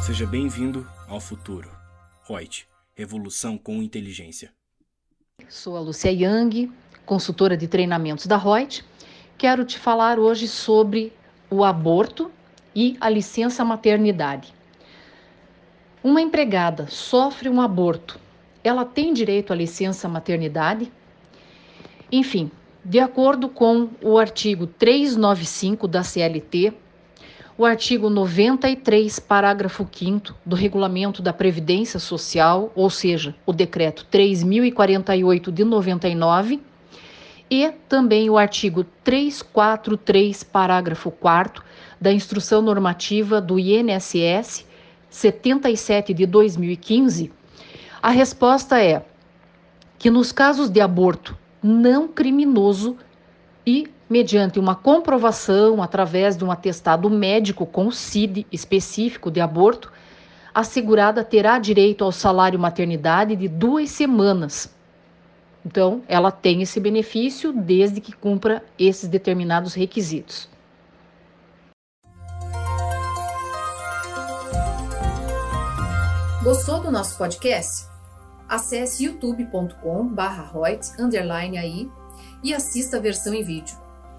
Seja bem-vindo ao futuro. Reut, revolução com inteligência. Sou a Lúcia Yang, consultora de treinamentos da Reut. Quero te falar hoje sobre o aborto e a licença maternidade. Uma empregada sofre um aborto, ela tem direito à licença maternidade? Enfim, de acordo com o artigo 395 da CLT, o artigo 93, parágrafo 5 do Regulamento da Previdência Social, ou seja, o decreto 3048 de 99, e também o artigo 343, parágrafo 4 da Instrução Normativa do INSS 77 de 2015, a resposta é que nos casos de aborto não criminoso e mediante uma comprovação através de um atestado médico com CID específico de aborto, a segurada terá direito ao salário maternidade de duas semanas. Então, ela tem esse benefício desde que cumpra esses determinados requisitos. Gostou do nosso podcast? Acesse youtube.com/royts_aí e assista a versão em vídeo.